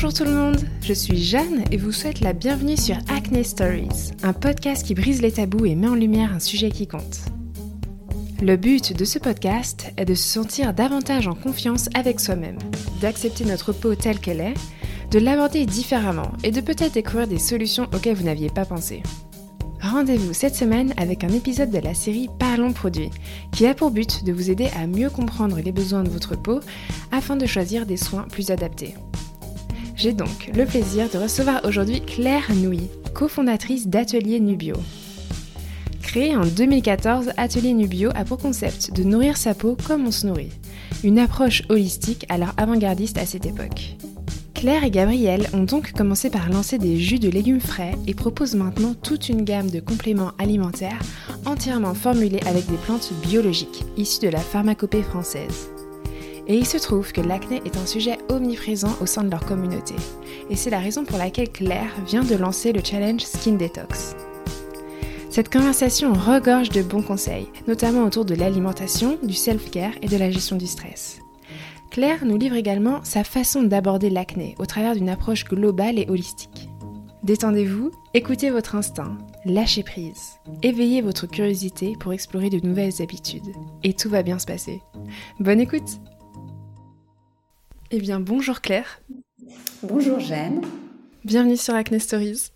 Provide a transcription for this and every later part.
Bonjour tout le monde, je suis Jeanne et vous souhaite la bienvenue sur Acne Stories, un podcast qui brise les tabous et met en lumière un sujet qui compte. Le but de ce podcast est de se sentir davantage en confiance avec soi-même, d'accepter notre peau telle qu'elle est, de l'aborder différemment et de peut-être découvrir des solutions auxquelles vous n'aviez pas pensé. Rendez-vous cette semaine avec un épisode de la série Parlons produits, qui a pour but de vous aider à mieux comprendre les besoins de votre peau afin de choisir des soins plus adaptés. J'ai donc le plaisir de recevoir aujourd'hui Claire Nouy, cofondatrice d'Atelier Nubio. Créé en 2014, Atelier Nubio a pour concept de nourrir sa peau comme on se nourrit, une approche holistique alors avant-gardiste à cette époque. Claire et Gabriel ont donc commencé par lancer des jus de légumes frais et proposent maintenant toute une gamme de compléments alimentaires entièrement formulés avec des plantes biologiques issues de la pharmacopée française. Et il se trouve que l'acné est un sujet omniprésent au sein de leur communauté. Et c'est la raison pour laquelle Claire vient de lancer le challenge Skin Detox. Cette conversation regorge de bons conseils, notamment autour de l'alimentation, du self-care et de la gestion du stress. Claire nous livre également sa façon d'aborder l'acné au travers d'une approche globale et holistique. Détendez-vous, écoutez votre instinct, lâchez prise, éveillez votre curiosité pour explorer de nouvelles habitudes. Et tout va bien se passer. Bonne écoute Eh bien bonjour Claire. Bonjour Jeanne. Bienvenue sur Acne Stories.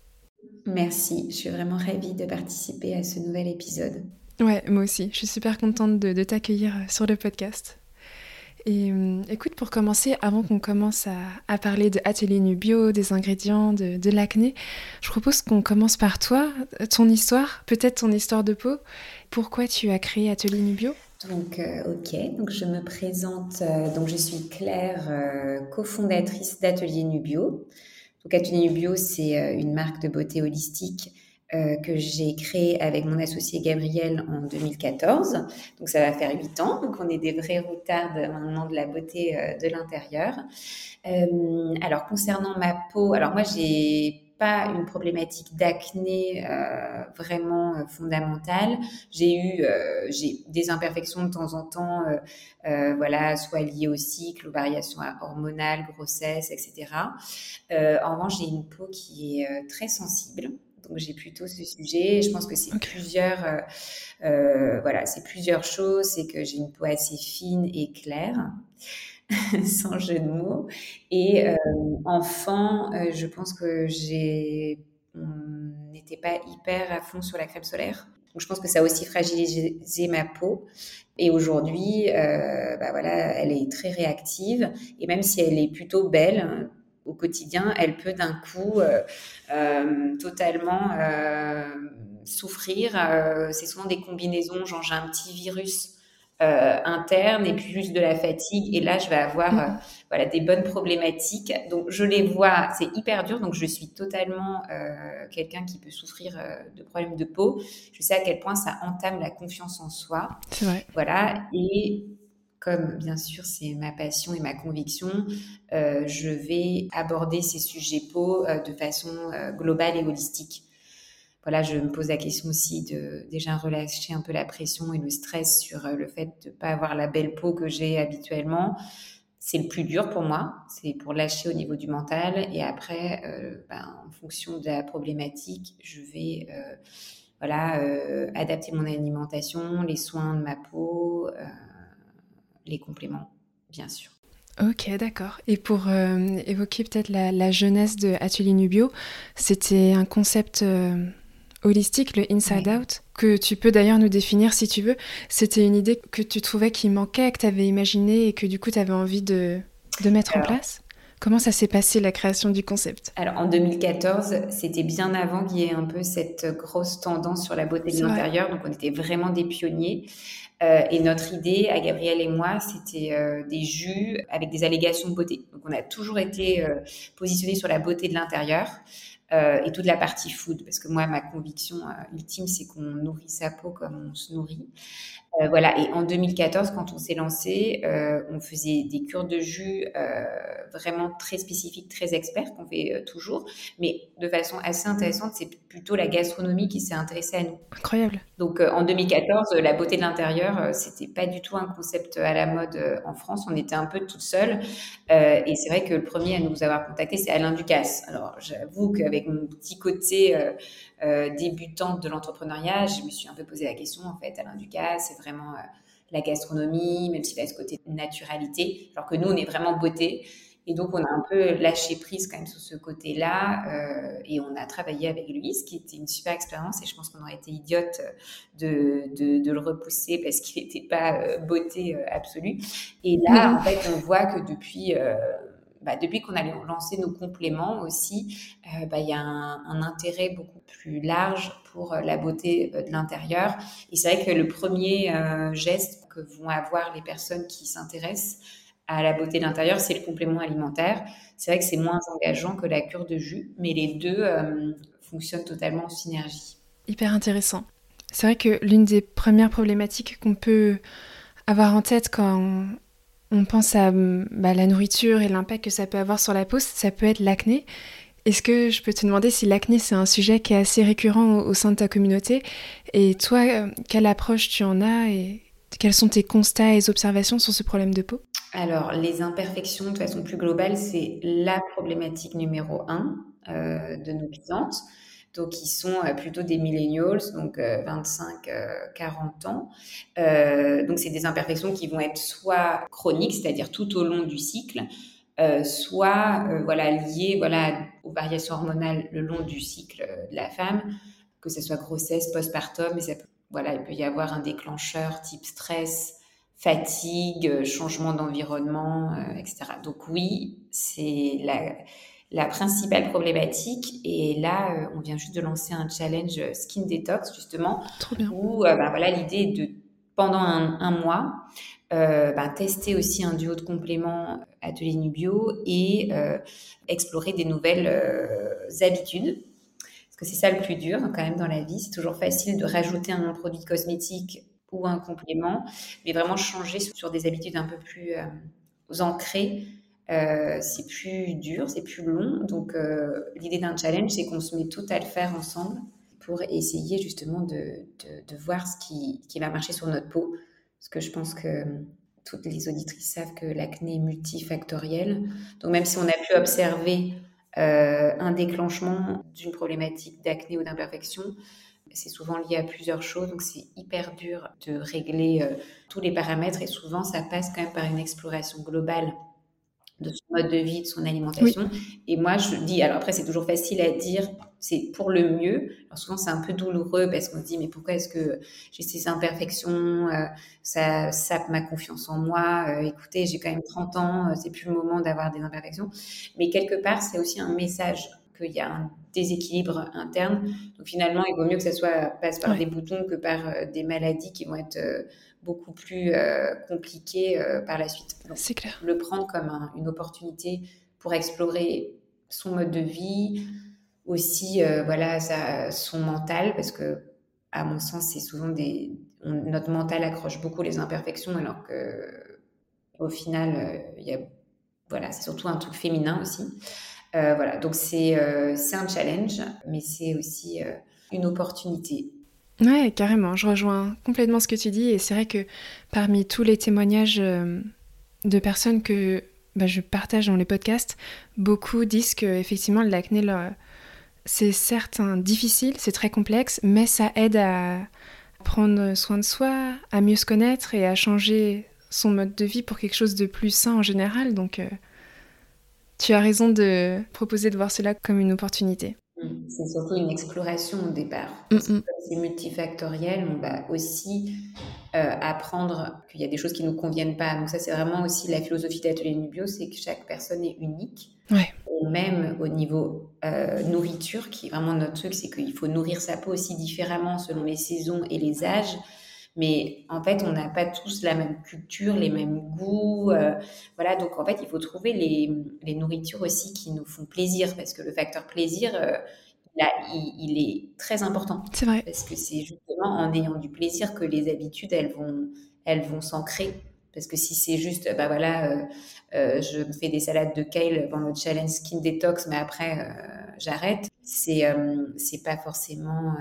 Merci, je suis vraiment ravie de participer à ce nouvel épisode. Ouais, moi aussi, je suis super contente de, t'accueillir sur le podcast. Et euh, écoute, pour commencer, avant qu'on commence à, parler de Atelier Nubio, des ingrédients, de, l'acné, je propose qu'on commence par toi, ton histoire, peut-être ton histoire de peau. Pourquoi tu as créé Atelier Nubio donc, euh, ok, je me présente, euh, donc je suis Claire, cofondatrice d'Atelier Nubio. Donc Atelier Nubio, c'est une marque de beauté holistique euh, que j'ai créé avec mon associé Gabriel en 2014. Donc ça va faire huit ans. Donc on est des vrais routards maintenant de la beauté euh, de l'intérieur. Euh, alors concernant ma peau, alors moi j'ai pas une problématique d'acné vraiment fondamentale. J'ai eu j'ai des imperfections de temps en temps, voilà, soit liées au cycle, aux variations hormonales, grossesse, etc. en revanche, j'ai une peau qui est très sensible. Donc j'ai plutôt ce sujet. Je pense que c'est plusieurs, euh, euh, voilà, c'est plusieurs choses. C'est que j'ai une peau assez fine et claire, sans jeu de mots. Et euh, enfant, je pense que j'ai, n'était pas hyper à fond sur la crème solaire. Donc je pense que ça a aussi fragilisé ma peau. Et aujourd'hui, bah voilà, elle est très réactive. Et même si elle est plutôt belle, au quotidien, elle peut d'un coup euh, euh, totalement euh, souffrir. c'est souvent des combinaisons, genre j'ai un petit virus interne et plus de la fatigue. Et là, je vais avoir mmh. voilà, des bonnes problématiques. Donc, je les vois, c'est hyper dur. Donc, je suis totalement quelqu'un qui peut souffrir de problèmes de peau. Je sais à quel point ça entame la confiance en soi. C'est vrai. Voilà. Et comme bien sûr c'est ma passion et ma conviction, euh, je vais aborder ces sujets peau euh, de façon euh, globale et holistique. Voilà, je me pose la question aussi de déjà relâcher un peu la pression et le stress sur le fait de ne pas avoir la belle peau que j'ai habituellement. C'est le plus dur pour moi, c'est pour lâcher au niveau du mental. Et après, ben, en fonction de la problématique, je vais voilà, adapter mon alimentation, les soins de ma peau les compléments, bien sûr. Ok, d'accord. Et pour euh, évoquer peut-être la, jeunesse de Atelier Nubio, c'était un concept euh, holistique, le Inside Out, que tu peux d'ailleurs nous définir si tu veux. C'était une idée que tu trouvais qui manquait, que tu avais imaginée et que du coup tu avais envie de, de mettre en place. Comment ça s'est passé la création du concept? Alors en 2014, c'était bien avant qu'il y ait un peu cette grosse tendance sur la beauté de l'intérieur, donc on était vraiment des pionniers. Euh, et notre idée, à Gabriel et moi, c'était euh, des jus avec des allégations de beauté. Donc, on a toujours été euh, positionnés sur la beauté de l'intérieur et toute la partie food, parce que moi, ma conviction ultime, c'est qu'on nourrit sa peau comme on se nourrit. Euh, voilà, et en 2014, quand on s'est lancé, euh, on faisait des cures de jus euh, vraiment très spécifiques, très experts, qu'on fait toujours, mais de façon assez intéressante, c'est plutôt la gastronomie qui s'est intéressée à nous. Incroyable. Donc en 2014, la beauté de l'intérieur, c'était pas du tout un concept à la mode en France, on était un peu toute seule, et c'est vrai que le premier à nous avoir contacté, c'est Alain Ducasse. Alors j'avoue qu'avec mon petit côté débutante de l'entrepreneuriat, je me suis un peu posé la question, en fait, Alain Ducasse, c'est vraiment euh, la gastronomie, même s'il a ce côté naturalité, alors que nous, on est vraiment beauté. Et donc, on a un peu lâché prise quand même sur ce côté-là euh, et on a travaillé avec lui, ce qui était une super expérience et je pense qu'on aurait été idiote de, de, le repousser parce qu'il n'était pas euh, beauté absolue. Et là, en fait, on voit que depuis bah, depuis qu'on a lancé nos compléments aussi, euh, bah, il y a un, intérêt beaucoup plus large pour euh, la beauté euh, de l'intérieur. Et c'est vrai que le premier geste que vont avoir les personnes qui s'intéressent à la beauté de l'intérieur, c'est le complément alimentaire. C'est vrai que c'est moins engageant que la cure de jus, mais les deux fonctionnent totalement en synergie. Hyper intéressant. C'est vrai que l'une des premières problématiques qu'on peut avoir en tête quand on pense à bah, la nourriture et l'impact que ça peut avoir sur la peau, ça peut être l'acné. Est-ce que je peux te demander si l'acné, c'est un sujet qui est assez récurrent au, sein de ta communauté? Et toi, euh, quelle approche tu en as et quels sont tes constats et observations sur ce problème de peau? Alors, les imperfections, de façon plus globale, c'est la problématique numéro un euh, de nos clientes donc ils sont euh, plutôt des millennials, donc 25-40 euh, ans. Euh, donc c'est des imperfections qui vont être soit chroniques, c'est-à-dire tout au long du cycle, soit voilà liées voilà aux variations hormonales le long du cycle de la femme, que ce soit grossesse, postpartum, mais voilà il peut y avoir un déclencheur type stress, fatigue, changement d'environnement, etc. Donc oui, c'est la la principale problématique. Et là, euh, on vient juste de lancer un challenge Skin Detox, justement, où euh, bah, voilà, l'idée est de, pendant un, mois, euh, bah, tester aussi un duo de compléments Atelier Nubio et explorer des nouvelles habitudes. Parce que c'est ça le plus dur quand même dans la vie. C'est toujours facile de rajouter un produit cosmétique ou un complément, mais vraiment changer sur des habitudes un peu plus ancrées euh, c'est plus dur, c'est plus long. Donc, euh, l'idée d'un challenge, c'est qu'on se met tout à le faire ensemble pour essayer justement de, voir ce qui, va marcher sur notre peau. Parce que je pense que toutes les auditrices savent que l'acné est multifactoriel. Donc, même si on a pu observer euh, un déclenchement d'une problématique d'acné ou d'imperfection, c'est souvent lié à plusieurs choses, donc c'est hyper dur de régler tous les paramètres et souvent ça passe quand même par une exploration globale de son mode de vie, de son alimentation. Et moi, je dis, alors après, c'est toujours facile à dire, c'est pour le mieux. Alors souvent, c'est un peu douloureux parce qu'on se dit, mais pourquoi est-ce que j'ai ces imperfections euh, Ça sape ma confiance en moi. Euh, écoutez, j'ai quand même 30 ans, euh, c'est plus le moment d'avoir des imperfections. Mais quelque part, c'est aussi un message qu'il y a un déséquilibre interne. Donc finalement, il vaut mieux que ça soit passe par des boutons que par des maladies qui vont être beaucoup plus euh, compliqué euh, par la suite. C'est clair. Le prendre comme une opportunité pour explorer son mode de vie, aussi euh, voilà son mental, parce que à mon sens, c'est souvent des notre mental accroche beaucoup les imperfections, alors que au final, il y a voilà, c'est surtout un truc féminin aussi. voilà, donc c'est c'est un challenge, mais c'est aussi une opportunité. Ouais, carrément, je rejoins complètement ce que tu dis et c'est vrai que parmi tous les témoignages euh, de personnes que bah, je partage dans les podcasts, beaucoup disent que effectivement l'acné c'est certes difficile, c'est très complexe, mais ça aide à prendre soin de soi, à mieux se connaître et à changer son mode de vie pour quelque chose de plus sain en général. Donc euh, tu as raison de proposer de voir cela comme une opportunité. C'est surtout une exploration au départ. Mm, mm. c'est multifactoriel, on va aussi euh, apprendre qu'il y a des choses qui ne nous conviennent pas. Donc ça, c'est vraiment aussi la philosophie d'Atelier Nubio, c'est que chaque personne est unique. Et même au niveau euh, nourriture, qui est vraiment notre truc, c'est qu'il faut nourrir sa peau aussi différemment selon les saisons et les âges. Mais en fait, on n'a pas tous la même culture, les mêmes goûts. Euh, voilà, donc en fait, il faut trouver les, les, nourritures aussi qui nous font plaisir, parce que le facteur plaisir, euh, là, il, est très important. C'est vrai. Parce que c'est justement en ayant du plaisir que les habitudes, elles vont, elles vont s'ancrer. Parce que si c'est juste, bah voilà, euh, euh, je me fais des salades de kale pendant le challenge skin detox, mais après euh, j'arrête, c'est c'est pas forcément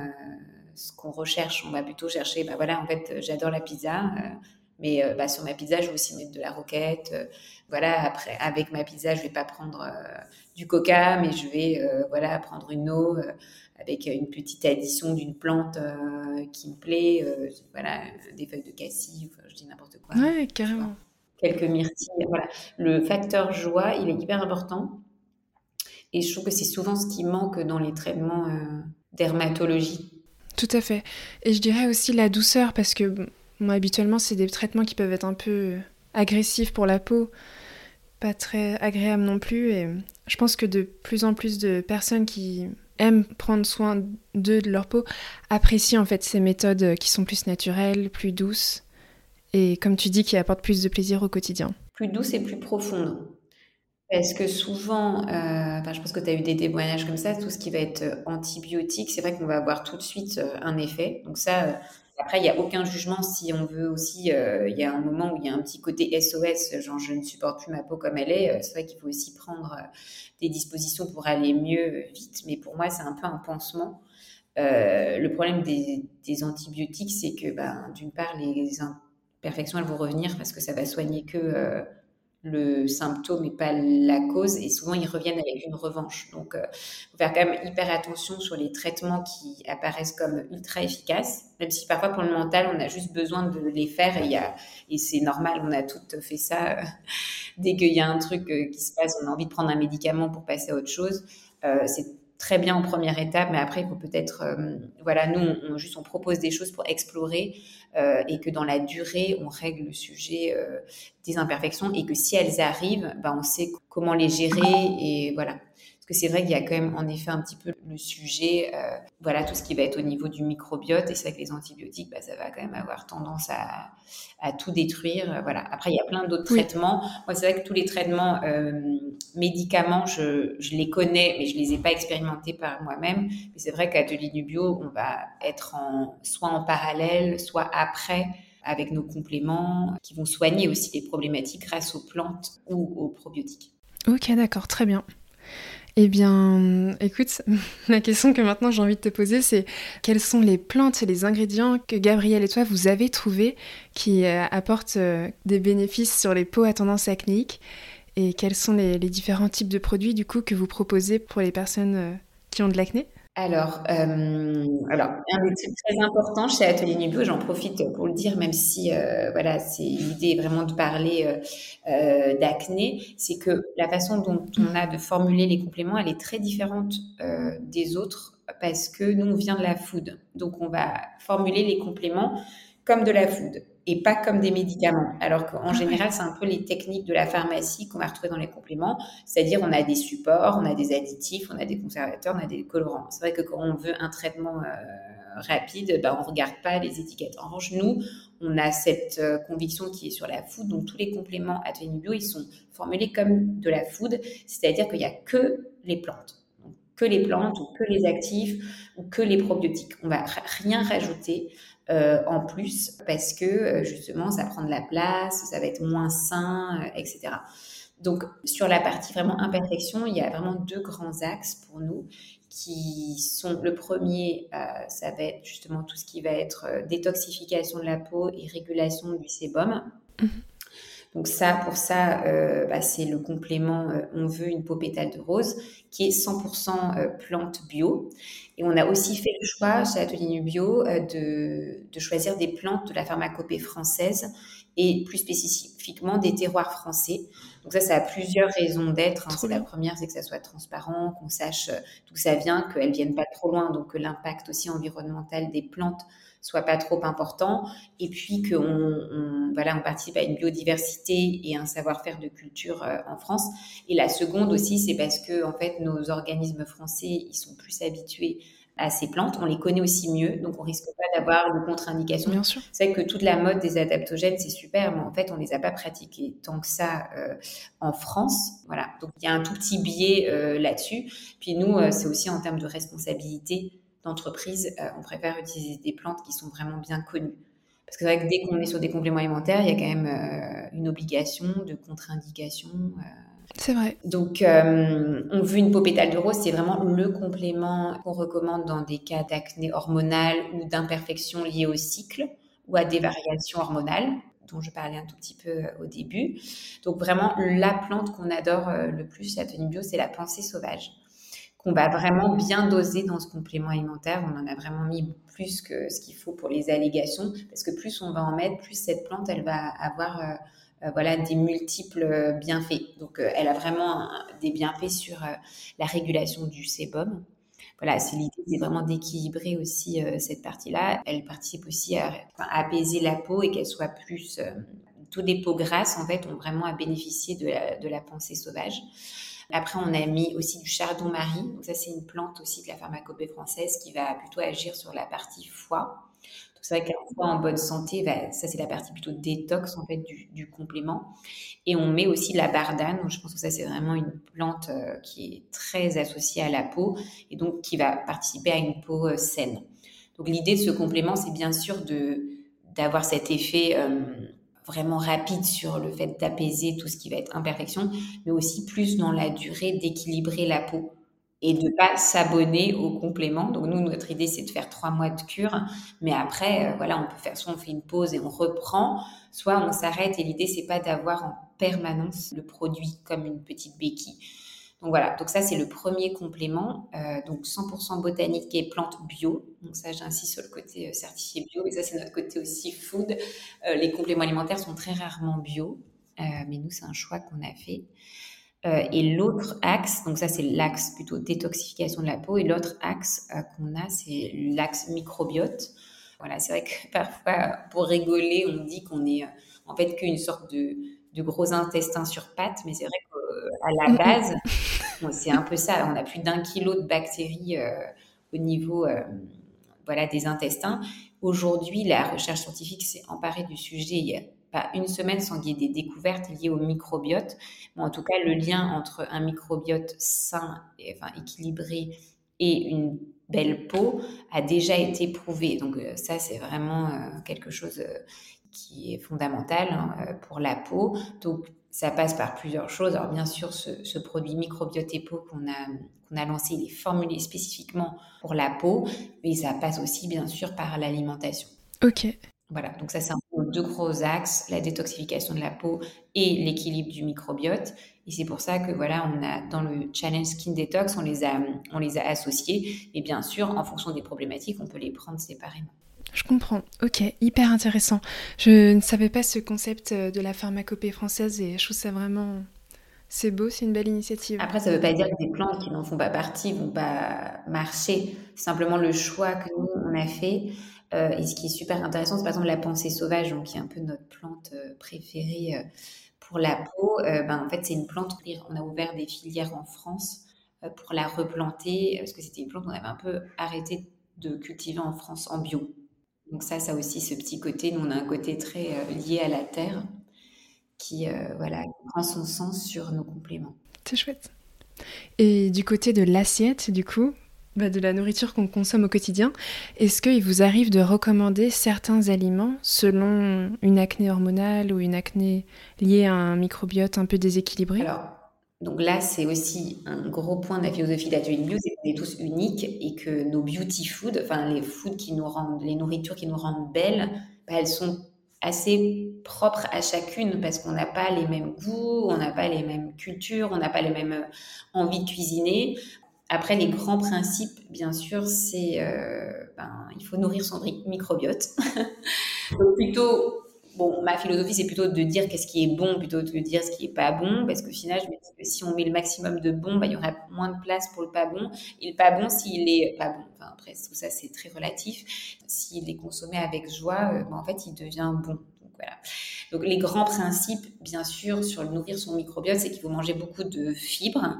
ce qu'on recherche. On va plutôt chercher, bah voilà, en fait, j'adore la pizza, mais bah, sur ma pizza, je vais aussi mettre de la roquette. voilà, après, avec ma pizza, je vais pas prendre du coca, mais je vais voilà prendre une eau avec une petite addition d'une plante euh, qui me plaît, euh, voilà, des feuilles de cassis, je dis n'importe quoi. Ouais, carrément. Quelques myrtilles, voilà. Le facteur joie, il est hyper important. Et je trouve que c'est souvent ce qui manque dans les traitements euh, dermatologie. Tout à fait. Et je dirais aussi la douceur, parce que moi, habituellement, c'est des traitements qui peuvent être un peu agressifs pour la peau, pas très agréables non plus. Et je pense que de plus en plus de personnes qui aiment prendre soin d'eux, de leur peau, apprécient en fait ces méthodes qui sont plus naturelles, plus douces et comme tu dis, qui apportent plus de plaisir au quotidien. Plus douces et plus profondes. Parce que souvent, euh, je pense que tu as eu des témoignages comme ça, tout ce qui va être antibiotique, c'est vrai qu'on va avoir tout de suite euh, un effet. Donc ça, après, il n'y a aucun jugement si on veut aussi. Euh, il y a un moment où il y a un petit côté SOS, genre je ne supporte plus ma peau comme elle est. Euh, c'est vrai qu'il faut aussi prendre euh, des dispositions pour aller mieux vite, mais pour moi, c'est un peu un pansement. le problème des, antibiotiques, c'est que ben, d'une part, les imperfections, elles vont revenir parce que ça va soigner que le symptôme et pas la cause. Et souvent, ils reviennent avec une revanche. Donc, euh, faut faire quand même hyper attention sur les traitements qui apparaissent comme ultra efficaces. Même si parfois, pour le mental, on a juste besoin de les faire. Et, et c'est normal, on a toutes fait ça. Euh, dès qu'il y a un truc euh, qui se passe, on a envie de prendre un médicament pour passer à autre chose. c'est très bien en première étape, mais après, il faut peut-être, voilà, nous, on, juste, on propose des choses pour explorer euh, et que dans la durée, on règle le sujet euh, des imperfections et que si elles arrivent, ben, on sait comment les gérer et voilà. Parce que c'est vrai qu'il y a quand même en effet un petit peu le sujet, euh, voilà, tout ce qui va être au niveau du microbiote. Et c'est vrai que les antibiotiques, bah, ça va quand même avoir tendance à, à tout détruire. Voilà. Après, il y a plein d'autres traitements. Moi, c'est vrai que tous les traitements euh, médicaments, je, je, les connais, mais je les ai pas expérimentés par moi-même. Mais c'est vrai qu'à de Bio, on va être en, soit en parallèle, soit après avec nos compléments qui vont soigner aussi les problématiques grâce aux plantes ou aux probiotiques. Ok, d'accord, très bien. Eh bien, écoute, la question que maintenant j'ai envie de te poser, c'est quelles sont les plantes et les ingrédients que Gabriel et toi vous avez trouvés qui euh, apportent euh, des bénéfices sur les peaux à tendance acnéique et quels sont les, différents types de produits du coup que vous proposez pour les personnes euh, qui ont de l'acné? Alors, euh, alors, un des trucs très importants chez Atelier Nubio, j'en profite pour le dire, même si euh, voilà, c'est l'idée vraiment de parler euh, d'acné, c'est que la façon dont on a de formuler les compléments, elle est très différente des autres parce que nous, on vient de la food. Donc, on va formuler les compléments comme de la food et pas comme des médicaments. Alors qu'en ah général, c'est un peu les techniques de la pharmacie qu'on va retrouver dans les compléments. C'est-à-dire, on a des supports, on a des additifs, on a des conservateurs, on a des colorants. C'est vrai que quand on veut un traitement euh, rapide, ben, on regarde pas les étiquettes. En revanche, nous, on a cette euh, conviction qui est sur la food. Donc, tous les compléments Atelier Bio, ils sont formulés comme de la food. C'est-à-dire qu'il n'y a que les plantes. Que les plantes ou que les actifs ou que les probiotiques. On va rien rajouter. Euh, en plus parce que euh, justement ça prend de la place, ça va être moins sain, euh, etc. Donc sur la partie vraiment imperfection, il y a vraiment deux grands axes pour nous qui sont le premier, ça va être justement tout ce qui va être détoxification de la peau et régulation du sébum. Mmh. Donc ça, pour ça, euh, bah, c'est le complément euh, On veut une peau pétale de rose qui est 100% euh, plante bio. Et on a aussi fait le choix chez Atelier Bio de, de, choisir des plantes de la pharmacopée française et plus spécifiquement des terroirs français. Donc ça, ça a plusieurs raisons d'être. Hein. La première, c'est que ça soit transparent, qu'on sache d'où ça vient, qu'elles viennent pas trop loin, donc que l'impact aussi environnemental des plantes soit pas trop important, et puis qu'on on, voilà, on participe à une biodiversité et un savoir-faire de culture euh, en France. Et la seconde aussi, c'est parce que en fait, nos organismes français, ils sont plus habitués à ces plantes, on les connaît aussi mieux, donc on risque pas d'avoir de contre-indications. Bien sûr. C'est vrai que toute la mode des adaptogènes, c'est super, mais en fait, on les a pas pratiqués tant que ça euh, en France. Voilà, donc il y a un tout petit biais euh, là-dessus. Puis nous, c'est aussi en termes de responsabilité d'entreprise, on préfère utiliser des plantes qui sont vraiment bien connues. Parce que c'est vrai que dès qu'on est sur des compléments alimentaires, il y a quand même une obligation de contre-indication. C'est vrai. Donc, euh, on veut une peau pétale de rose, c'est vraiment le complément qu'on recommande dans des cas d'acné hormonal ou d'imperfection liée au cycle ou à des variations hormonales dont je parlais un tout petit peu euh, au début. Donc vraiment, la plante qu'on adore euh, le plus à Tenue Bio, c'est la pensée sauvage, qu'on va vraiment bien doser dans ce complément alimentaire. On en a vraiment mis plus que ce qu'il faut pour les allégations, parce que plus on va en mettre, plus cette plante, elle va avoir... Euh, voilà, des multiples euh, bienfaits. Donc, euh, elle a vraiment des bienfaits sur la régulation du sébum. Voilà, c'est l'idée, c'est vraiment d'équilibrer aussi cette partie-là. Elle participe aussi à, apaiser la peau et qu'elle soit plus. tous les peaux grasses, en fait, ont vraiment à bénéficier de la pensée sauvage. Après, on a mis aussi du chardon-marie. Donc ça, c'est une plante aussi de la pharmacopée française qui va plutôt agir sur la partie foie. C'est vrai qu'un foie en bonne santé, bah, ça c'est la partie plutôt détox en fait du, complément. Et on met aussi la bardane. Donc je pense que ça c'est vraiment une plante euh, qui est très associée à la peau et donc qui va participer à une peau euh, saine. Donc l'idée de ce complément, c'est bien sûr de d'avoir cet effet euh, vraiment rapide sur le fait d'apaiser tout ce qui va être imperfection, mais aussi plus dans la durée d'équilibrer la peau et de pas s'abonner au complément. Donc nous, notre idée, c'est de faire trois mois de cure, mais après, euh, voilà, on peut faire soit on fait une pause et on reprend, soit on s'arrête. Et l'idée, c'est pas d'avoir en permanence le produit comme une petite béquille. Donc voilà, donc ça c'est le premier complément, euh, donc 100% botanique et plantes bio. Donc ça j'insiste sur le côté euh, certifié bio, et ça c'est notre côté aussi food. les compléments alimentaires sont très rarement bio, mais nous c'est un choix qu'on a fait. Euh, et l'autre axe, donc ça c'est l'axe plutôt détoxification de la peau, et l'autre axe euh, qu'on a, c'est l'axe microbiote. Voilà, c'est vrai que parfois, pour rigoler, on dit qu'on est euh, en fait qu'une sorte de, de, gros intestin sur pattes, mais c'est vrai qu'à la base, c'est un peu ça. On a plus d'un kilo de bactéries au niveau voilà, des intestins. Aujourd'hui, la recherche scientifique s'est emparée du sujet pas une semaine sans qu'il y ait des découvertes liées au microbiote. en tout cas, le lien entre un microbiote sain, et, équilibré, et une belle peau a déjà été prouvé. Donc euh, ça, c'est vraiment euh, quelque chose euh, qui est fondamental hein, pour la peau. Donc ça passe par plusieurs choses. Alors bien sûr, ce, produit microbiote et peau qu'on a, qu'on a lancé, il est formulé spécifiquement pour la peau, mais ça passe aussi bien sûr par l'alimentation. Ok. Voilà, donc ça c'est un peu deux gros axes, la détoxification de la peau et l'équilibre du microbiote. Et c'est pour ça que voilà, on a dans le challenge Skin Detox, on les a, on les a associés. Et bien sûr, en fonction des problématiques, on peut les prendre séparément. Je comprends. Ok, hyper intéressant. Je ne savais pas ce concept de la pharmacopée française et je trouve ça vraiment c'est beau, c'est une belle initiative. Après, ça ne veut pas dire que des plantes qui n'en font pas partie vont pas marcher. C'est simplement le choix que nous, on a fait. Euh, et ce qui est super intéressant, c'est par exemple la pensée sauvage, donc, qui est un peu notre plante euh, préférée euh, pour la peau. ben, en fait, c'est une plante, on a ouvert des filières en France pour la replanter, parce que c'était une plante qu'on avait un peu arrêté de cultiver en France en bio. Donc ça, ça aussi ce petit côté, nous on a un côté très lié à la terre qui, voilà, prend son sens sur nos compléments. C'est chouette. Et du côté de l'assiette, du coup, bah, de la nourriture qu'on consomme au quotidien, est-ce qu'il vous arrive de recommander certains aliments selon une acné hormonale ou une acné liée à un microbiote un peu déséquilibré? Alors, donc là, c'est aussi un gros point de la philosophie d'Atelier Bio, c'est qu'on est tous uniques et que nos beauty food, enfin les foods qui nous rendent, les nourritures qui nous rendent belles, bah, elles sont assez propres à chacune parce qu'on n'a pas les mêmes goûts, on n'a pas les mêmes cultures, on n'a pas les mêmes euh, envies de cuisiner. Après, les grands principes, bien sûr, c'est euh, ben, il faut nourrir son microbiote. Donc plutôt, bon, ma philosophie, c'est plutôt de dire qu'est-ce qui est bon plutôt que de dire ce qui est pas bon, parce qu'au final, je me dis que si on met le maximum de bon, ben, il y aura moins de place pour le pas bon. Et le pas bon, s'il est pas bon, enfin après tout ça, c'est très relatif. S'il est consommé avec joie, euh, ben, en fait, il devient bon. Donc voilà. Donc les grands principes, bien sûr, sur le nourrir son microbiote, c'est qu'il faut manger beaucoup de fibres.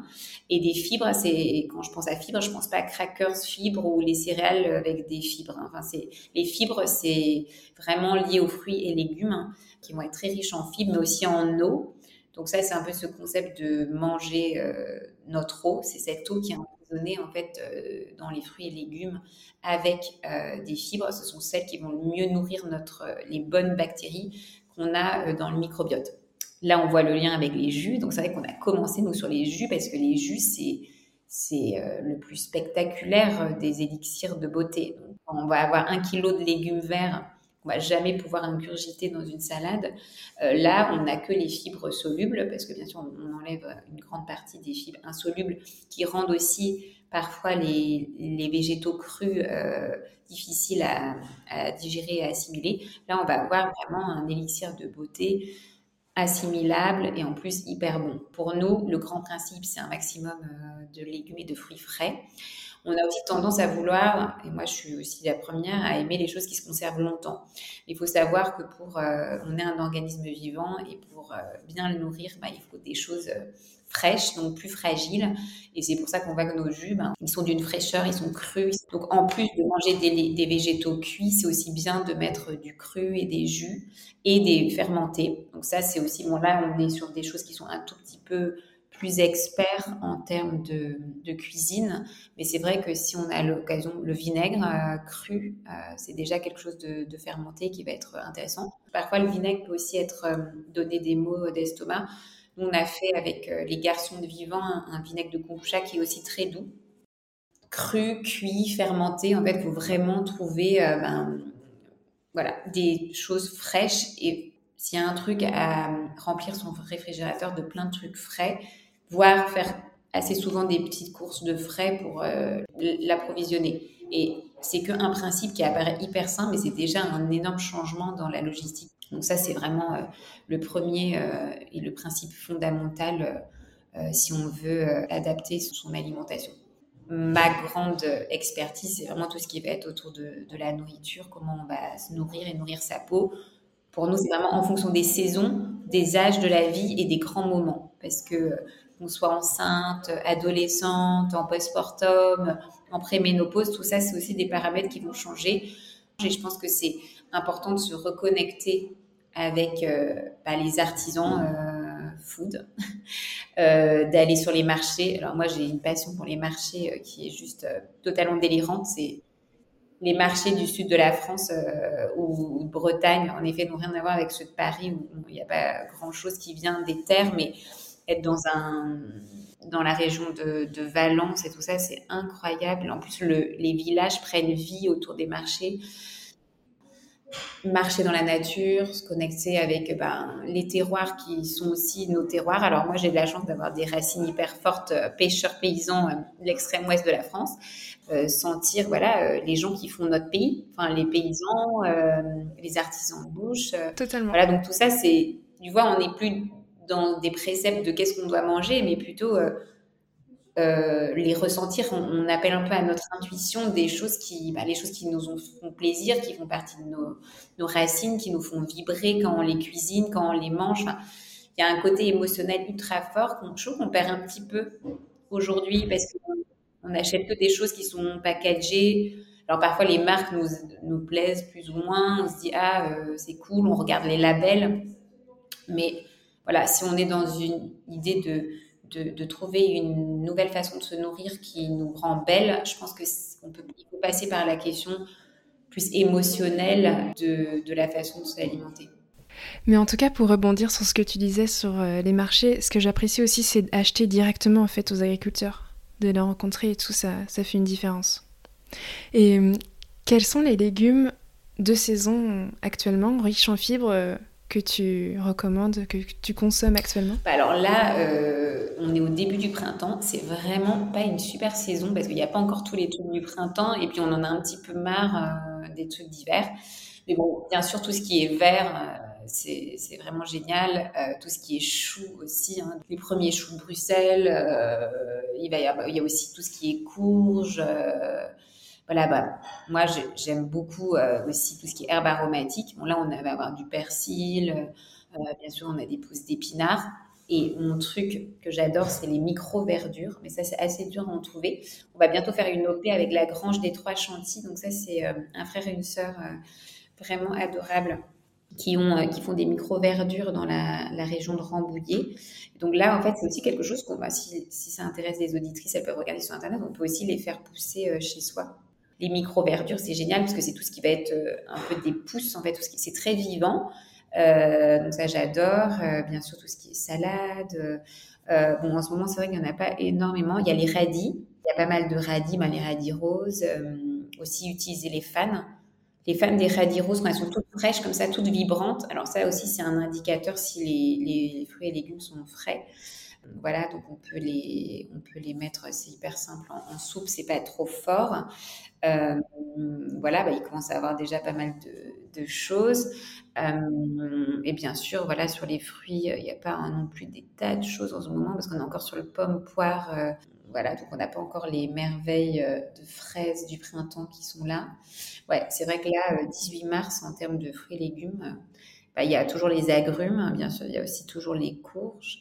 Et des fibres, c'est quand je pense à fibres, je pense pas à crackers fibres ou les céréales avec des fibres. Enfin, c'est les fibres, c'est vraiment lié aux fruits et légumes hein, qui vont être très riches en fibres, mais aussi en eau. Donc ça, c'est un peu ce concept de manger euh, notre eau. C'est cette eau qui est emprisonnée en fait euh, dans les fruits et légumes avec euh, des fibres. Ce sont celles qui vont mieux nourrir notre les bonnes bactéries qu'on a dans le microbiote. Là, on voit le lien avec les jus. Donc c'est vrai qu'on a commencé nous sur les jus parce que les jus c'est c'est le plus spectaculaire des élixirs de beauté. On va avoir un kilo de légumes verts on va jamais pouvoir ingurgiter dans une salade. Euh, là, on n'a que les fibres solubles, parce que bien sûr, on, enlève une grande partie des fibres insolubles qui rendent aussi parfois les, végétaux crus euh, difficiles à, digérer et à assimiler. Là, on va avoir vraiment un élixir de beauté assimilable et en plus hyper bon. Pour nous, le grand principe, c'est un maximum euh, de légumes et de fruits frais on a aussi tendance à vouloir, et moi je suis aussi la première, à aimer les choses qui se conservent longtemps. Il faut savoir que pour, euh, on est un organisme vivant et pour bien le nourrir, bah, il faut des choses fraîches, donc plus fragiles. Et c'est pour ça qu'on voit que nos jus, ben, ils sont d'une fraîcheur, ils sont crus. Donc en plus de manger des, végétaux cuits, c'est aussi bien de mettre du cru et des jus et des fermentés. Donc ça, c'est aussi, bon là, on est sur des choses qui sont un tout petit peu plus expert en termes de, cuisine, mais c'est vrai que si on a l'occasion, le vinaigre euh, cru, euh, c'est déjà quelque chose de, fermenté qui va être intéressant. Parfois, le vinaigre peut aussi être euh, donné des maux d'estomac. On a fait avec les garçons de vivant un, vinaigre de kombucha qui est aussi très doux. Cru, cuit, fermenté, en fait, il faut vraiment trouver ben, voilà, des choses fraîches et s'il y a un truc à remplir son réfrigérateur de plein de trucs frais, voire faire assez souvent des petites courses de frais pour euh, l'approvisionner. Et c'est qu'un principe qui apparaît hyper simple, mais c'est déjà un énorme changement dans la logistique. Donc ça, c'est vraiment euh, le premier euh, et le principe fondamental si on veut adapter son alimentation. Ma grande expertise, c'est vraiment tout ce qui va être autour de, de, la nourriture, comment on va se nourrir et nourrir sa peau. Pour nous, c'est vraiment en fonction des saisons, des âges de la vie et des grands moments. Parce que qu'on soit enceinte, adolescente, en postpartum, en préménopause, tout ça, c'est aussi des paramètres qui vont changer. Et je pense que c'est important de se reconnecter avec euh, bah, les artisans euh, food, euh, d'aller sur les marchés. Alors moi, j'ai une passion pour les marchés qui est juste totalement délirante. C'est les marchés du sud de la France ou, de Bretagne, en effet, n'ont rien à voir avec ceux de Paris où il n'y a pas grand-chose qui vient des terres, mais être dans un dans la région de, de Valence et tout ça, c'est incroyable. En plus, le, les villages prennent vie autour des marchés. Marcher dans la nature, se connecter avec ben, les terroirs qui sont aussi nos terroirs. Alors moi, j'ai de la chance d'avoir des racines hyper fortes, euh, pêcheurs paysans euh, de l'extrême ouest de la France. Euh, sentir voilà les gens qui font notre pays, enfin les paysans, les artisans de bouche. Totalement. Voilà, donc tout ça, c'est, tu vois, on n'est plus dans des préceptes de qu'est-ce qu'on doit manger, mais plutôt euh, les ressentir. On, appelle un peu à notre intuition des choses qui, bah, les choses qui nous font plaisir, qui font partie de nos, racines, qui nous font vibrer quand on les cuisine, quand on les mange. il y a un côté émotionnel ultra fort qu'on qu'on perd un petit peu aujourd'hui parce qu'on on achète que des choses qui sont packagées. Alors parfois les marques nous, nous plaisent plus ou moins, on se dit ah euh, c'est cool, on regarde les labels, mais voilà, si on est dans une idée de, de, trouver une nouvelle façon de se nourrir qui nous rend belle, je pense que peut, passer par la question plus émotionnelle de, de la façon de s'alimenter. Mais en tout cas, pour rebondir sur ce que tu disais sur euh, les marchés, ce que j'apprécie aussi, c'est d'acheter directement en fait aux agriculteurs, de les rencontrer et tout ça, ça fait une différence. Et euh, quels sont les légumes de saison actuellement riches en fibres euh, que tu recommandes, que tu consommes actuellement? Alors là, euh, on est au début du printemps. C'est vraiment pas une super saison parce qu'il n'y a pas encore tous les trucs du printemps et puis on en a un petit peu marre euh, des trucs d'hiver. Mais bon, bien sûr, tout ce qui est vert, euh, c'est vraiment génial. tout ce qui est chou aussi, hein. les premiers choux de Bruxelles. il y a aussi tout ce qui est courge voilà, bah, moi j'aime beaucoup euh, aussi tout ce qui est herbe aromatique. Là, on va avoir du persil, bien sûr, on a des pousses d'épinards. Et mon truc que j'adore, c'est les micro-verdures. Mais ça, c'est assez dur à en trouver. On va bientôt faire une OP avec la grange des Trois Chantilly. Donc ça, c'est un frère et une sœur vraiment adorables qui, ont, euh, qui font des micro-verdures dans la, région de Rambouillet. Donc là, en fait, c'est aussi quelque chose qu'on va, si, si, ça intéresse les auditrices, elles peuvent regarder sur Internet, on peut aussi les faire pousser euh, chez soi. Les micro-verdures, c'est génial parce que c'est tout ce qui va être euh, un peu des pousses, en fait, tout ce qui, c'est très vivant. donc ça, j'adore. bien sûr, tout ce qui est salade. bon, en ce moment, c'est vrai qu'il n'y en a pas énormément. Il y a les radis. Il y a pas mal de radis, ben, les radis roses. aussi, utiliser les fans les fans des radis roses, quand elles sont toutes fraîches, comme ça, toutes vibrantes, alors ça aussi, c'est un indicateur si les, fruits et légumes sont frais. Voilà, donc on peut les, on peut les mettre, c'est hyper simple, en, soupe, c'est pas trop fort. Euh, voilà, bah, il commence à avoir déjà pas mal de, choses. Euh, et bien sûr, voilà, sur les fruits, il n'y a pas non plus des tas de choses en ce moment parce qu'on est encore sur le pomme, poire, euh, voilà, donc on n'a pas encore les merveilles de fraises du printemps qui sont là. Ouais, c'est vrai que là, 18 euh, mars, en termes de fruits et légumes, bah, il y a toujours les agrumes, hein, bien sûr, il y a aussi toujours les courges.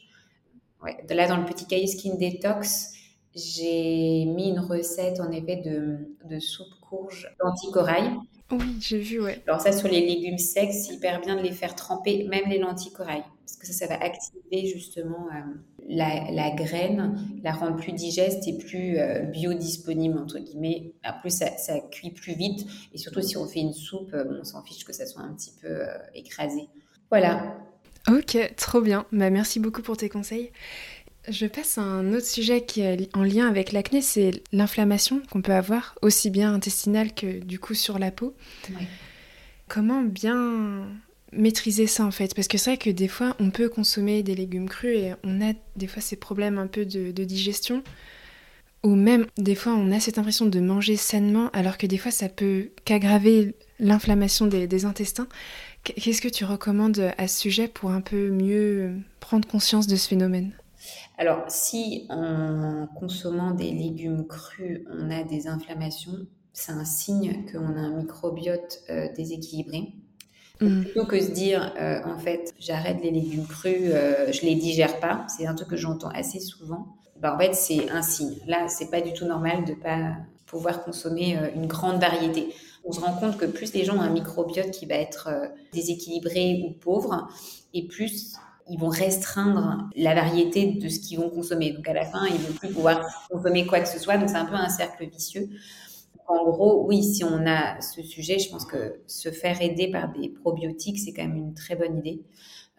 Ouais, là, dans le petit cahier Skin Detox, j'ai mis une recette en effet de, de soupe courge lentilles-corail. Oui, j'ai vu, ouais. Alors ça, sur les légumes secs, c'est hyper bien de les faire tremper, même les lentilles corail, parce que ça, ça va activer justement euh, la, graine, la rendre plus digeste et plus euh, biodisponible, entre guillemets. Après, ça, ça, cuit plus vite, et surtout si on fait une soupe, euh, on s'en fiche que ça soit un petit peu écrasé. Voilà. Ok, trop bien. Bah, merci beaucoup pour tes conseils. Je passe à un autre sujet qui est en lien avec l'acné, c'est l'inflammation qu'on peut avoir, aussi bien intestinale que du coup sur la peau. Comment bien maîtriser ça en fait? Parce que c'est vrai que des fois on peut consommer des légumes crus et on a des fois ces problèmes un peu de, digestion. Ou même des fois on a cette impression de manger sainement alors que des fois ça peut qu'aggraver l'inflammation des intestins. Qu'est-ce que tu recommandes à ce sujet pour un peu mieux prendre conscience de ce phénomène? Alors, si en consommant des légumes crus, on a des inflammations, c'est un signe qu'on a un microbiote euh, déséquilibré. Mm. Plutôt que se dire, euh, en fait, j'arrête les légumes crus, euh, je les digère pas, c'est un truc que j'entends assez souvent. Bah, en fait, c'est un signe. Là, c'est pas du tout normal de pas pouvoir consommer une grande variété. On se rend compte que plus les gens ont un microbiote qui va être déséquilibré ou pauvre, et plus ils vont restreindre la variété de ce qu'ils vont consommer. Donc à la fin, ils vont plus pouvoir consommer quoi que ce soit. Donc c'est un peu un cercle vicieux. En gros, oui, si on a ce sujet, je pense que se faire aider par des probiotiques, c'est quand même une très bonne idée.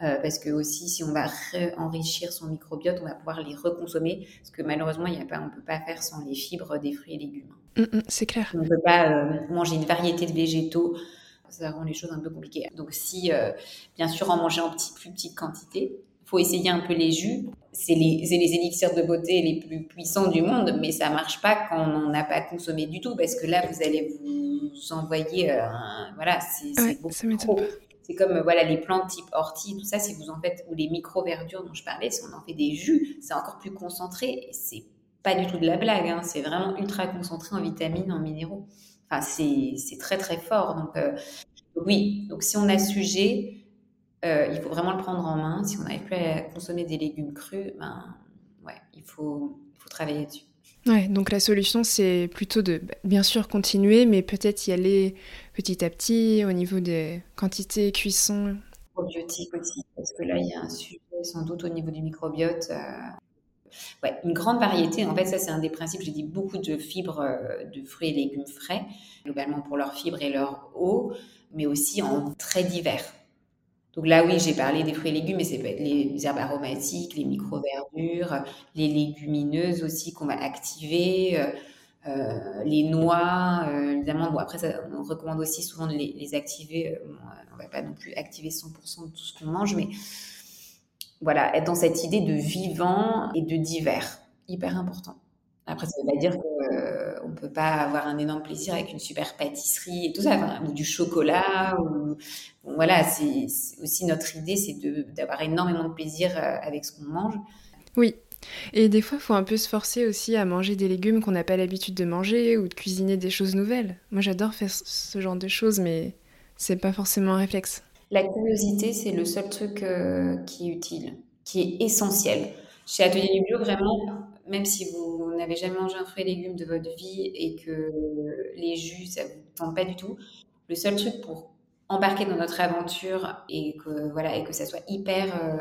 Euh, parce que aussi, si on va enrichir son microbiote, on va pouvoir les reconsommer. Parce que malheureusement, il y a pas, on ne peut pas faire sans les fibres des fruits et légumes. Mm, mm, c'est clair. On ne peut pas euh, manger une variété de végétaux ça rend les choses un peu compliquées. Donc si, euh, bien sûr, en manger en petit, plus petite quantité, il faut essayer un peu les jus. C'est les, les, élixirs de beauté les plus puissants du monde, mais ça marche pas quand on n'en a pas consommé du tout, parce que là, vous allez vous envoyer, voilà, c'est beaucoup trop. C'est comme voilà les plantes type ortie, tout ça, si vous en faites, ou les micro-verdures dont je parlais, si on en fait des jus, c'est encore plus concentré. Et c'est pas du tout de la blague, hein, c'est vraiment ultra concentré en vitamines, en minéraux c'est très très fort. Donc euh, oui, donc si on a sujet, euh, il faut vraiment le prendre en main. Si on n'arrive plus à consommer des légumes crus, ben ouais, il faut, il faut travailler dessus. Ouais, donc la solution, c'est plutôt de, bah, bien sûr, continuer, mais peut-être y aller petit à petit au niveau des quantités, cuisson. Probiotiques aussi, parce que là, il y a un sujet sans doute au niveau du microbiote. Euh, ouais, une grande variété. En fait, ça, c'est un des principes. J'ai dit beaucoup de fibres euh, de fruits et légumes frais, globalement pour leurs fibres et leur eau, mais aussi en très divers. Donc là, oui, j'ai parlé des fruits et légumes, mais c'est les herbes aromatiques, les micro-verdures, les légumineuses aussi qu'on va activer, euh, euh, les noix, les amandes. Bon, après, on recommande aussi souvent de les, activer. on va pas non plus activer 100% de tout ce qu'on mange, mais voilà, être dans cette idée de vivant et de divers, hyper important. Après, ça ne veut pas dire qu'on euh, ne peut pas avoir un énorme plaisir avec une super pâtisserie et tout ça, ou du chocolat. Ou, voilà, c'est aussi notre idée, c'est d'avoir énormément de plaisir euh, avec ce qu'on mange. Oui. Et des fois, il faut un peu se forcer aussi à manger des légumes qu'on n'a pas l'habitude de manger ou de cuisiner des choses nouvelles. Moi, j'adore faire ce genre de choses, mais c'est pas forcément un réflexe. La curiosité, c'est le seul truc qui est utile, qui est essentiel. Chez Atelier du Bio, vraiment, même si vous n'avez jamais mangé un fruit et légumes de votre vie et que les jus, ça vous tente pas du tout, le seul truc pour embarquer dans notre aventure et que voilà et que ça soit hyper euh,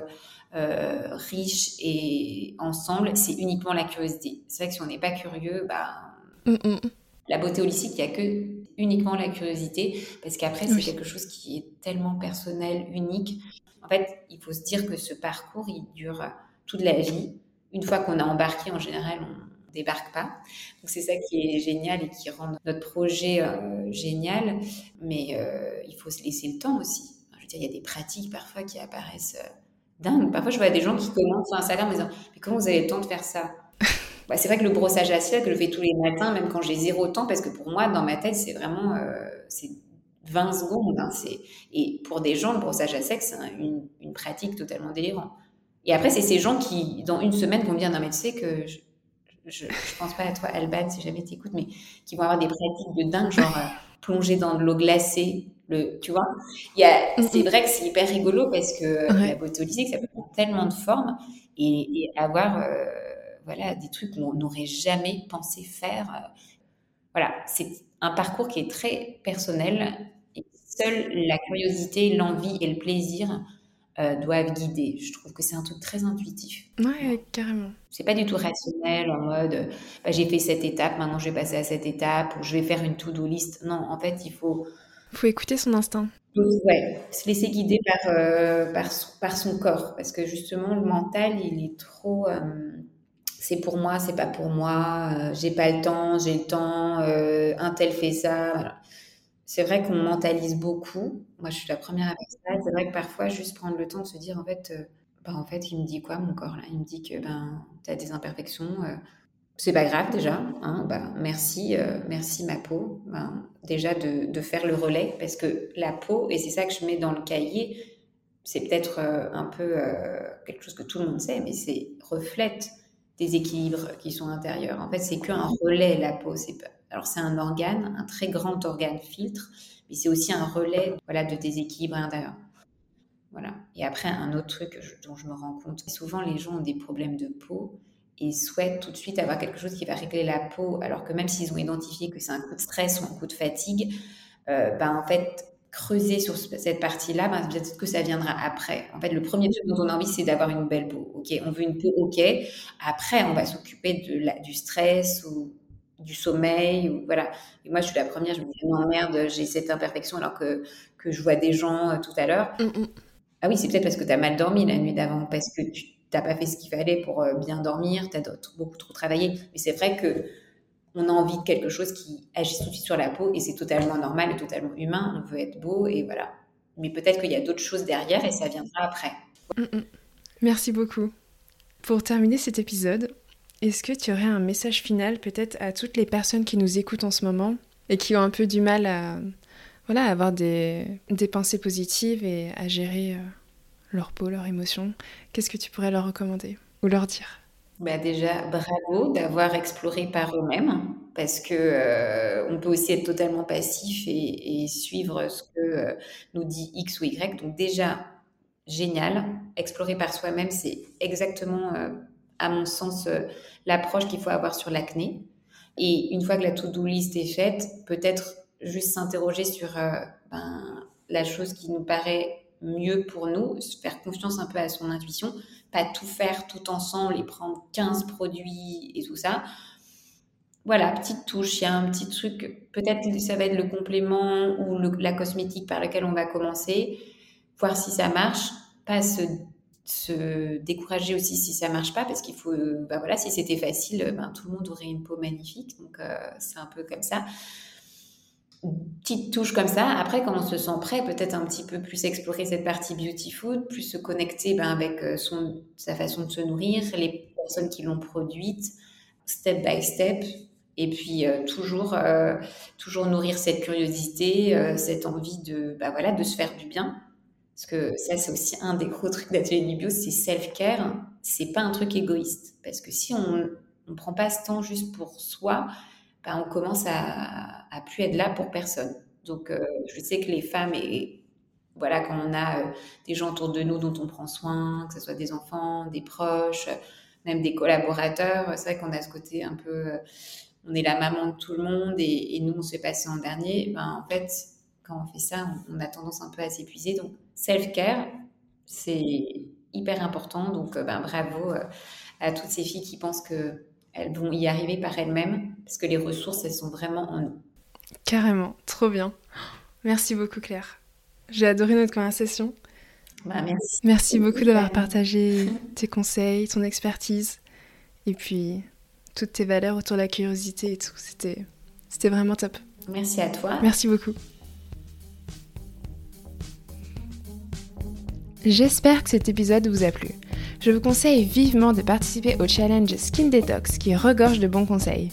euh, riche et ensemble, c'est uniquement la curiosité. C'est vrai que si on n'est pas curieux, bah, mm, mm. la beauté holistique, il n'y a que uniquement la curiosité, parce qu'après, c'est quelque chose qui est tellement personnel, unique. En fait, il faut se dire que ce parcours, il dure toute la vie. Une fois qu'on a embarqué, en général, on débarque pas. Donc c'est ça qui est génial et qui rend notre projet euh, génial. Mais euh, il faut se laisser le temps aussi. je veux dire, il y a des pratiques parfois qui apparaissent euh, dingues. Parfois, je vois des gens qui commencent un salaire en me disant Mais comment vous avez le temps de faire ça? Bah, C'est vrai que le brossage à que je fais tous les matins, même quand j'ai zéro temps, parce que pour moi, dans ma tête, c'est vraiment c'est 20 secondes. Hein, et pour des gens, le brossage à sec, c'est une, une pratique totalement délirante. Et après, c'est ces gens qui, dans une semaine, vont me dire Non, mais tu sais que je, je pense pas à toi, Alban, si jamais tu écoutes, mais qui vont avoir des pratiques de dingue, genre euh, plonger dans de l'eau glacée. Le, tu vois, c'est vrai que c'est hyper rigolo parce que la beauté holistique, ça peut prendre tellement de formes et, avoir euh, voilà, des trucs qu'on n'aurait jamais pensé faire. Voilà, c'est un parcours qui est très personnel et seule la curiosité, l'envie et le plaisir euh, doivent guider. Je trouve que c'est un truc très intuitif. Ouais, carrément. C'est pas du tout rationnel en mode bah, j'ai fait cette étape, maintenant je vais passer à cette étape, ou je vais faire une to-do list. Non, en fait, il faut. Il faut écouter son instinct. Ouais, se laisser guider par, euh, par, son, par, son, corps. Parce que justement, le mental, il est trop. Euh, c'est pour moi, c'est pas pour moi, j'ai pas le temps, j'ai le temps, un tel fait ça. Voilà c'est vrai qu'on mentalise beaucoup. Moi, je suis la première avec ça. C'est vrai que parfois, juste prendre le temps de se dire, en fait, euh, bah, en fait, il me dit quoi, mon corps là? Il me dit que ben, tu as des imperfections. Euh, c'est pas grave déjà. Hein, bah, merci, euh, merci ma peau. Ben, déjà de, de, faire le relais parce que la peau, et c'est ça que je mets dans le cahier, c'est peut-être un peu quelque chose que tout le monde sait, mais c'est reflète des équilibres qui sont intérieurs. En fait, c'est qu'un relais, la peau. C'est alors c'est un organe, un très grand organe filtre, mais c'est aussi un relais de déséquilibre intérieur. Voilà. Et après, un autre truc dont je me rends compte, souvent les gens ont des problèmes de peau et souhaitent tout de suite avoir quelque chose qui va régler la peau, alors que même s'ils ont identifié que c'est un coup de stress ou un coup de fatigue, euh, ben en fait, creuser sur cette partie-là, ben, peut-être que ça viendra après. En fait, le premier truc dont on a envie, c'est d'avoir une belle peau. Ok, on veut une peau ok. Après, on va s'occuper du stress ou du sommeil ou voilà. Et moi, je suis la première, je me dis non merde, j'ai cette imperfection alors que, que je vois des gens euh, tout à l'heure. Mm, mm. Ah oui, c'est peut-être parce que tu as mal dormi la nuit d'avant, parce que tu n'as pas fait ce qu'il fallait pour euh, bien dormir, tu as beaucoup trop travaillé. Mais c'est vrai que on a envie de quelque chose qui agisse tout de suite sur la peau et c'est totalement normal et totalement humain. On veut être beau et voilà. Mais peut-être qu'il y a d'autres choses derrière et ça viendra après. Mm, Merci beaucoup. Pour terminer cet épisode, est-ce que tu aurais un message final peut-être à toutes les personnes qui nous écoutent en ce moment et qui ont un peu du mal à, voilà, avoir des, des pensées positives et à gérer euh, leur peau, leurs émotions? Qu'est-ce que tu pourrais leur recommander ou leur dire? Bah déjà, bravo d'avoir exploré par eux-mêmes, parce que euh, on peut aussi être totalement passif et, suivre ce que euh, nous dit X ou Y. Donc déjà, génial. Explorer par soi-même, c'est exactement à mon sens, euh, l'approche qu'il faut avoir sur l'acné. Et une fois que la to-do list est faite, peut-être juste s'interroger sur euh, ben, la chose qui nous paraît mieux pour nous, faire confiance un peu à son intuition, pas tout faire tout ensemble et prendre 15 produits et tout ça. Voilà, petite touche, il y a un petit truc, peut-être ça va être le complément ou la cosmétique par lequel on va commencer, voir si ça marche, pas se se décourager aussi si ça marche pas parce qu'il faut bah voilà si c'était facile ben, tout le monde aurait une peau magnifique. Donc euh, c'est un peu comme ça. Petite touche comme ça. Après quand on se sent prêt peut-être un petit peu plus explorer cette partie beauty food plus se connecter ben, avec euh, son sa façon de se nourrir les personnes qui l'ont produite step by step. Et puis euh, toujours toujours nourrir cette curiosité cette envie de bah voilà de se faire du bien parce que ça, c'est aussi un des gros trucs d'atelier du bio, c'est self-care. C'est pas un truc égoïste. Parce que si on ne prend pas ce temps juste pour soi, ben, on commence à, à plus être là pour personne. Donc, euh, je sais que les femmes, et voilà, quand on a des gens autour de nous dont on prend soin, que ce soit des enfants, des proches, même des collaborateurs, c'est vrai qu'on a ce côté un peu, on est la maman de tout le monde et, nous on se fait passer en dernier. Ben, en fait, quand on fait ça, on, a tendance un peu à s'épuiser. Donc, self-care, c'est hyper important. Donc, ben, bravo à toutes ces filles qui pensent que elles vont y arriver par elles-mêmes parce que les ressources, elles sont vraiment en nous. Carrément, trop bien. Merci beaucoup Claire. J'ai adoré notre conversation. Bah, merci. Merci beaucoup d'avoir partagé tes conseils, ton expertise et puis toutes tes valeurs autour de la curiosité et tout. C'était, c'était vraiment top. Merci à toi. Merci beaucoup. J'espère que cet épisode vous a plu. Je vous conseille vivement de participer au challenge Skin Detox qui regorge de bons conseils.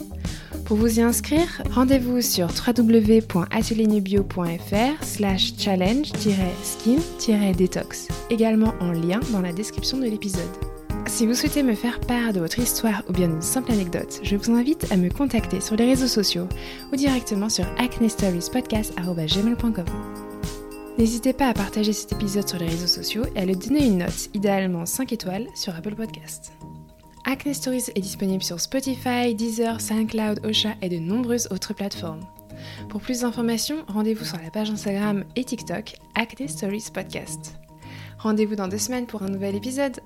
Pour vous y inscrire, rendez-vous sur www.ateliernuBio.fr slash challenge-skin-detox, également en lien dans la description de l'épisode. Si vous souhaitez me faire part de votre histoire ou bien une simple anecdote, je vous invite à me contacter sur les réseaux sociaux ou directement sur acnestoriespodcast.gmail.com. N'hésitez pas à partager cet épisode sur les réseaux sociaux et à lui donner une note, idéalement 5 étoiles, sur Apple Podcast. Acne Stories est disponible sur Spotify, Deezer, SoundCloud, Osha et de nombreuses autres plateformes. Pour plus d'informations, rendez-vous sur la page Instagram et TikTok Acne Stories Podcast. Rendez-vous dans deux semaines pour un nouvel épisode.